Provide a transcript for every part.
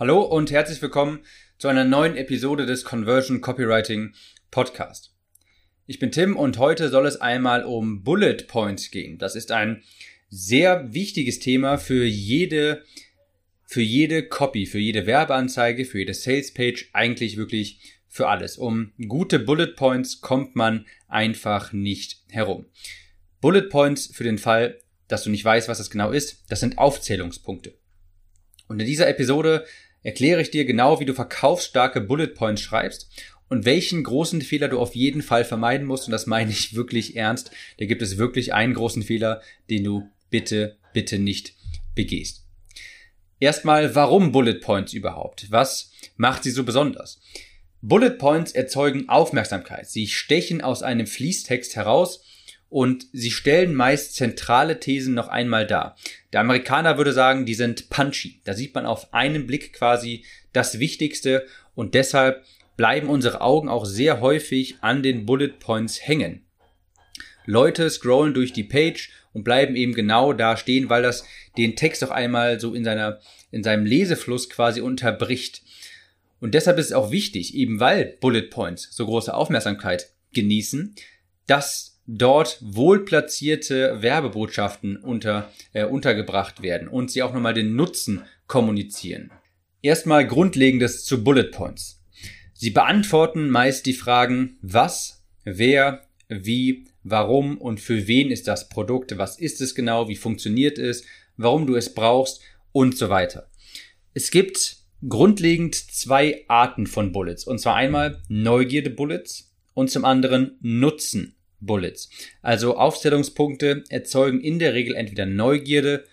Hallo und herzlich willkommen zu einer neuen Episode des Conversion Copywriting Podcast. Ich bin Tim und heute soll es einmal um Bullet Points gehen. Das ist ein sehr wichtiges Thema für jede, für jede Copy, für jede Werbeanzeige, für jede Sales Page, eigentlich wirklich für alles. Um gute Bullet Points kommt man einfach nicht herum. Bullet Points für den Fall, dass du nicht weißt, was das genau ist, das sind Aufzählungspunkte. Und in dieser Episode erkläre ich dir genau, wie du verkaufsstarke Bullet Points schreibst und welchen großen Fehler du auf jeden Fall vermeiden musst. Und das meine ich wirklich ernst. Da gibt es wirklich einen großen Fehler, den du bitte, bitte nicht begehst. Erstmal, warum Bullet Points überhaupt? Was macht sie so besonders? Bullet Points erzeugen Aufmerksamkeit. Sie stechen aus einem Fließtext heraus und sie stellen meist zentrale Thesen noch einmal dar. Der Amerikaner würde sagen, die sind punchy. Da sieht man auf einen Blick quasi das Wichtigste und deshalb bleiben unsere Augen auch sehr häufig an den Bullet Points hängen. Leute scrollen durch die Page und bleiben eben genau da stehen, weil das den Text auch einmal so in seiner, in seinem Lesefluss quasi unterbricht. Und deshalb ist es auch wichtig, eben weil Bullet Points so große Aufmerksamkeit genießen, dass dort wohlplatzierte Werbebotschaften unter, äh, untergebracht werden und sie auch nochmal den Nutzen kommunizieren. Erstmal Grundlegendes zu Bullet Points. Sie beantworten meist die Fragen, was, wer, wie, warum und für wen ist das Produkt, was ist es genau, wie funktioniert es, warum du es brauchst und so weiter. Es gibt grundlegend zwei Arten von Bullets. Und zwar einmal Neugierde-Bullets und zum anderen Nutzen Bullets. Also Aufstellungspunkte erzeugen in der Regel entweder Neugierde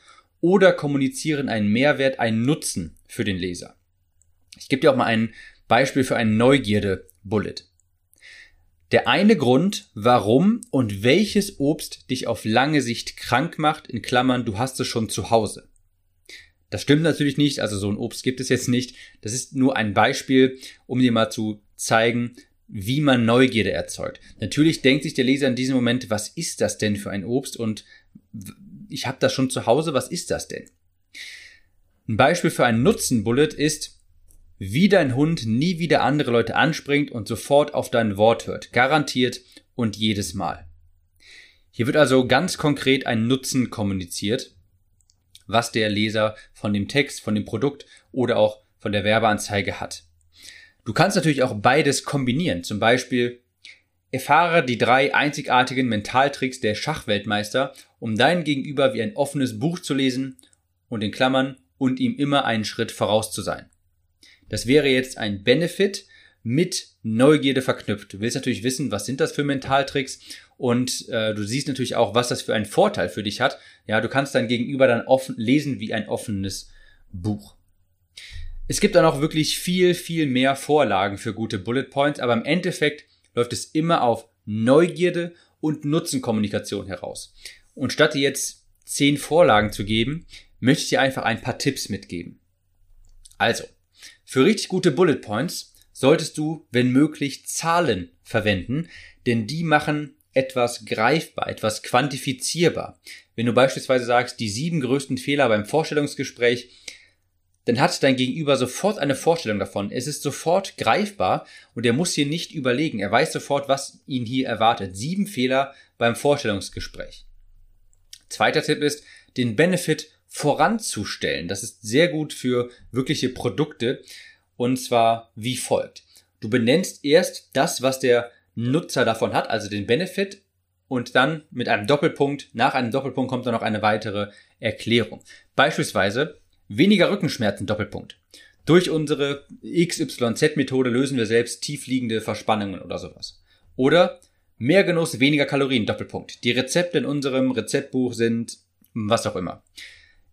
oder kommunizieren einen Mehrwert, einen Nutzen für den Leser. Ich gebe dir auch mal ein Beispiel für einen Neugierde-Bullet. Der eine Grund, warum und welches Obst dich auf lange Sicht krank macht, in Klammern, du hast es schon zu Hause. Das stimmt natürlich nicht, also so ein Obst gibt es jetzt nicht. Das ist nur ein Beispiel, um dir mal zu zeigen, wie man Neugierde erzeugt. Natürlich denkt sich der Leser in diesem Moment, was ist das denn für ein Obst und ich habe das schon zu Hause, was ist das denn? Ein Beispiel für einen Nutzen-Bullet ist, wie dein Hund nie wieder andere Leute anspringt und sofort auf dein Wort hört. Garantiert und jedes Mal. Hier wird also ganz konkret ein Nutzen kommuniziert, was der Leser von dem Text, von dem Produkt oder auch von der Werbeanzeige hat. Du kannst natürlich auch beides kombinieren. Zum Beispiel erfahre die drei einzigartigen Mentaltricks der Schachweltmeister, um dein Gegenüber wie ein offenes Buch zu lesen und in Klammern und ihm immer einen Schritt voraus zu sein. Das wäre jetzt ein Benefit mit Neugierde verknüpft. Du willst natürlich wissen, was sind das für Mentaltricks und äh, du siehst natürlich auch, was das für einen Vorteil für dich hat. Ja, du kannst dein Gegenüber dann offen lesen wie ein offenes Buch. Es gibt dann auch wirklich viel, viel mehr Vorlagen für gute Bullet Points, aber im Endeffekt läuft es immer auf Neugierde und Nutzenkommunikation heraus. Und statt dir jetzt zehn Vorlagen zu geben, möchte ich dir einfach ein paar Tipps mitgeben. Also, für richtig gute Bullet Points solltest du, wenn möglich, Zahlen verwenden, denn die machen etwas greifbar, etwas quantifizierbar. Wenn du beispielsweise sagst, die sieben größten Fehler beim Vorstellungsgespräch dann hat dein Gegenüber sofort eine Vorstellung davon. Es ist sofort greifbar und er muss hier nicht überlegen. Er weiß sofort, was ihn hier erwartet. Sieben Fehler beim Vorstellungsgespräch. Zweiter Tipp ist, den Benefit voranzustellen. Das ist sehr gut für wirkliche Produkte und zwar wie folgt. Du benennst erst das, was der Nutzer davon hat, also den Benefit und dann mit einem Doppelpunkt, nach einem Doppelpunkt kommt dann noch eine weitere Erklärung. Beispielsweise, Weniger Rückenschmerzen, Doppelpunkt. Durch unsere XYZ-Methode lösen wir selbst tiefliegende Verspannungen oder sowas. Oder mehr Genuss, weniger Kalorien, Doppelpunkt. Die Rezepte in unserem Rezeptbuch sind was auch immer.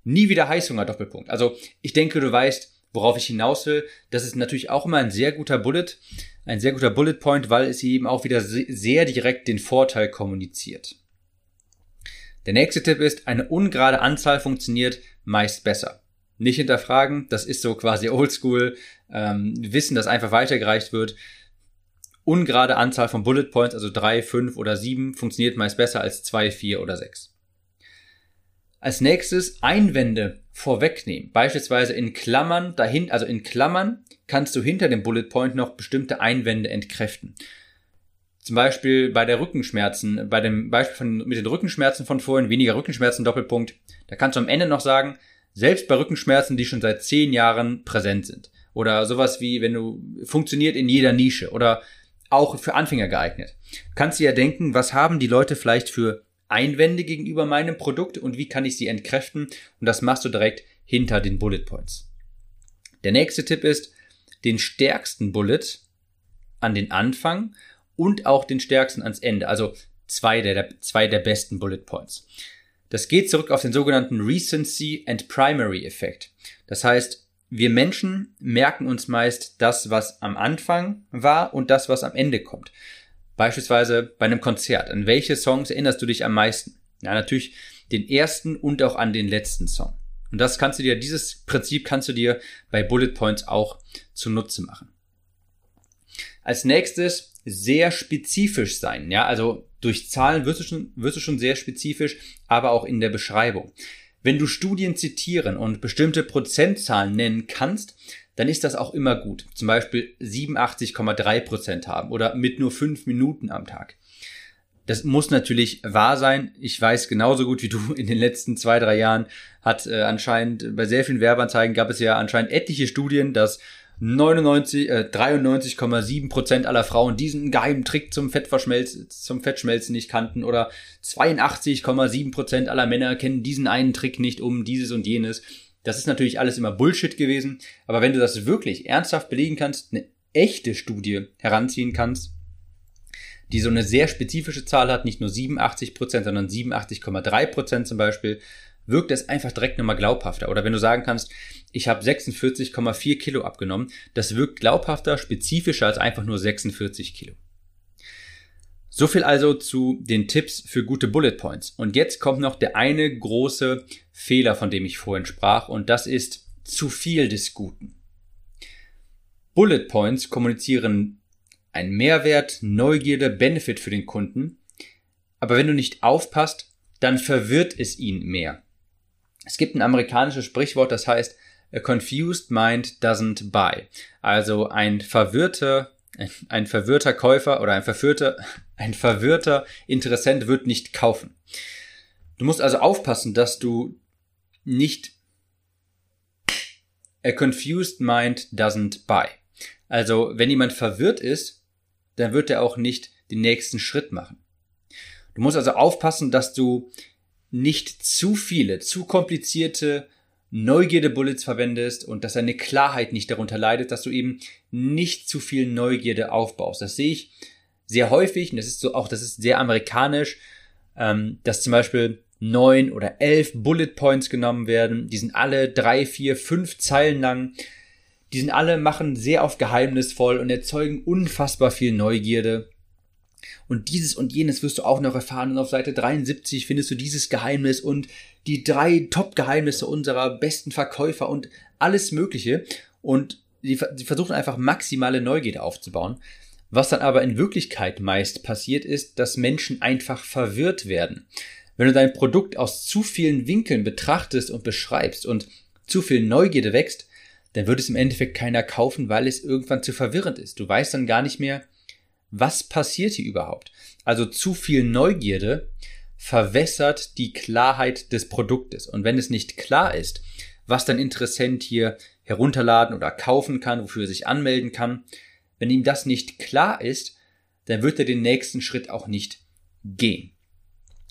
Nie wieder Heißhunger, Doppelpunkt. Also ich denke, du weißt, worauf ich hinaus will. Das ist natürlich auch immer ein sehr guter Bullet, ein sehr guter Bullet Point, weil es eben auch wieder sehr direkt den Vorteil kommuniziert. Der nächste Tipp ist, eine ungerade Anzahl funktioniert meist besser nicht hinterfragen. Das ist so quasi oldschool. Ähm, wissen, dass einfach weitergereicht wird. Ungerade Anzahl von Bullet Points, also drei, fünf oder sieben, funktioniert meist besser als zwei, vier oder sechs. Als nächstes Einwände vorwegnehmen. Beispielsweise in Klammern dahin, also in Klammern kannst du hinter dem Bullet Point noch bestimmte Einwände entkräften. Zum Beispiel bei der Rückenschmerzen, bei dem Beispiel von, mit den Rückenschmerzen von vorhin, weniger Rückenschmerzen, Doppelpunkt, da kannst du am Ende noch sagen, selbst bei Rückenschmerzen, die schon seit zehn Jahren präsent sind. Oder sowas wie, wenn du, funktioniert in jeder Nische oder auch für Anfänger geeignet. Kannst du ja denken, was haben die Leute vielleicht für Einwände gegenüber meinem Produkt und wie kann ich sie entkräften? Und das machst du direkt hinter den Bullet Points. Der nächste Tipp ist, den stärksten Bullet an den Anfang und auch den stärksten ans Ende. Also zwei der, zwei der besten Bullet Points. Das geht zurück auf den sogenannten Recency and Primary Effekt. Das heißt, wir Menschen merken uns meist das, was am Anfang war und das, was am Ende kommt. Beispielsweise bei einem Konzert. An welche Songs erinnerst du dich am meisten? Ja, natürlich den ersten und auch an den letzten Song. Und das kannst du dir, dieses Prinzip kannst du dir bei Bullet Points auch zunutze machen. Als nächstes sehr spezifisch sein. Ja, also durch Zahlen wirst du schon, wirst du schon sehr spezifisch, aber auch in der Beschreibung. Wenn du Studien zitieren und bestimmte Prozentzahlen nennen kannst, dann ist das auch immer gut. Zum Beispiel 87,3 Prozent haben oder mit nur fünf Minuten am Tag. Das muss natürlich wahr sein. Ich weiß genauso gut wie du, in den letzten zwei, drei Jahren hat äh, anscheinend bei sehr vielen Werbeanzeigen gab es ja anscheinend etliche Studien, dass 99, äh, 93,7 Prozent aller Frauen diesen geheimen Trick zum Fettverschmelzen, zum Fettschmelzen nicht kannten oder 82,7 Prozent aller Männer kennen diesen einen Trick nicht um dieses und jenes. Das ist natürlich alles immer Bullshit gewesen, aber wenn du das wirklich ernsthaft belegen kannst, eine echte Studie heranziehen kannst, die so eine sehr spezifische Zahl hat, nicht nur 87 Prozent, sondern 87,3 Prozent zum Beispiel, wirkt es einfach direkt nochmal glaubhafter. Oder wenn du sagen kannst, ich habe 46,4 Kilo abgenommen, das wirkt glaubhafter, spezifischer als einfach nur 46 Kilo. So viel also zu den Tipps für gute Bullet Points. Und jetzt kommt noch der eine große Fehler, von dem ich vorhin sprach, und das ist zu viel des Guten. Bullet Points kommunizieren einen Mehrwert, Neugierde, Benefit für den Kunden, aber wenn du nicht aufpasst, dann verwirrt es ihn mehr. Es gibt ein amerikanisches Sprichwort, das heißt, a confused mind doesn't buy. Also ein verwirrter, ein verwirrter Käufer oder ein verwirrter, ein verwirrter Interessent wird nicht kaufen. Du musst also aufpassen, dass du nicht a confused mind doesn't buy. Also wenn jemand verwirrt ist, dann wird er auch nicht den nächsten Schritt machen. Du musst also aufpassen, dass du nicht zu viele, zu komplizierte Neugierde-Bullets verwendest und dass deine Klarheit nicht darunter leidet, dass du eben nicht zu viel Neugierde aufbaust. Das sehe ich sehr häufig und das ist so auch, das ist sehr amerikanisch, ähm, dass zum Beispiel neun oder elf Bullet Points genommen werden. Die sind alle drei, vier, fünf Zeilen lang. Die sind alle machen sehr auf geheimnisvoll und erzeugen unfassbar viel Neugierde. Und dieses und jenes wirst du auch noch erfahren. Und auf Seite 73 findest du dieses Geheimnis und die drei Top-Geheimnisse unserer besten Verkäufer und alles Mögliche. Und sie, versuchen einfach maximale Neugierde aufzubauen. Was dann aber in Wirklichkeit meist passiert ist, dass Menschen einfach verwirrt werden. Wenn du dein Produkt aus zu vielen Winkeln betrachtest und beschreibst und zu viel Neugierde wächst, dann wird es im Endeffekt keiner kaufen, weil es irgendwann zu verwirrend ist. Du weißt dann gar nicht mehr, was passiert hier überhaupt? Also zu viel Neugierde verwässert die Klarheit des Produktes. Und wenn es nicht klar ist, was dein Interessent hier herunterladen oder kaufen kann, wofür er sich anmelden kann, wenn ihm das nicht klar ist, dann wird er den nächsten Schritt auch nicht gehen.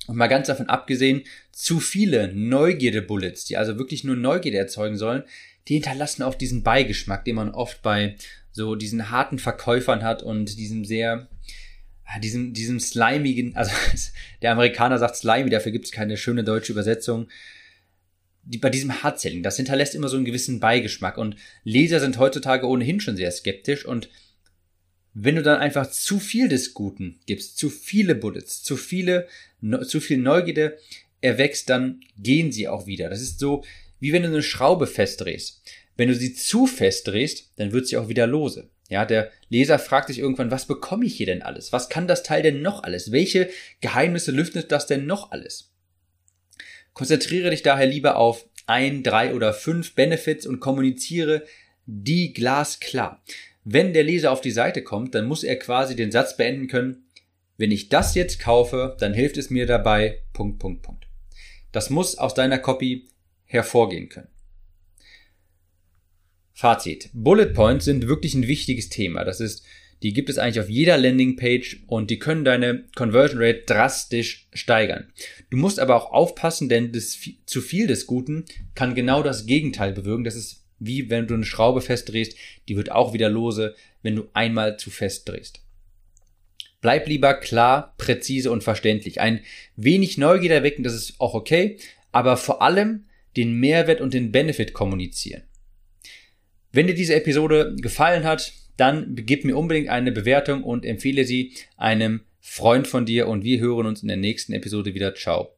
Und mal ganz davon abgesehen, zu viele Neugierde-Bullets, die also wirklich nur Neugierde erzeugen sollen, die hinterlassen auch diesen Beigeschmack, den man oft bei so diesen harten Verkäufern hat und diesem sehr, ah, diesem, diesem slimigen, also der Amerikaner sagt slimy, dafür gibt es keine schöne deutsche Übersetzung. Die, bei diesem Hardselling, das hinterlässt immer so einen gewissen Beigeschmack und Leser sind heutzutage ohnehin schon sehr skeptisch und wenn du dann einfach zu viel des Guten gibst, zu viele Bullets, zu viele, zu viel Neugierde erwächst, dann gehen sie auch wieder. Das ist so, wie wenn du eine Schraube festdrehst. Wenn du sie zu fest drehst, dann wird sie auch wieder lose. Ja, der Leser fragt sich irgendwann, was bekomme ich hier denn alles? Was kann das Teil denn noch alles? Welche Geheimnisse lüftet das denn noch alles? Konzentriere dich daher lieber auf ein, drei oder fünf Benefits und kommuniziere die glasklar. Wenn der Leser auf die Seite kommt, dann muss er quasi den Satz beenden können, wenn ich das jetzt kaufe, dann hilft es mir dabei, Punkt, Punkt, Punkt. Das muss aus deiner Copy hervorgehen können. Fazit. Bullet Points sind wirklich ein wichtiges Thema. Das ist, die gibt es eigentlich auf jeder Landingpage und die können deine Conversion Rate drastisch steigern. Du musst aber auch aufpassen, denn das, zu viel des Guten kann genau das Gegenteil bewirken. Das ist wie wenn du eine Schraube festdrehst, die wird auch wieder lose, wenn du einmal zu fest drehst. Bleib lieber klar, präzise und verständlich. Ein wenig Neugier erwecken, das ist auch okay, aber vor allem den Mehrwert und den Benefit kommunizieren. Wenn dir diese Episode gefallen hat, dann gib mir unbedingt eine Bewertung und empfehle sie einem Freund von dir und wir hören uns in der nächsten Episode wieder. Ciao.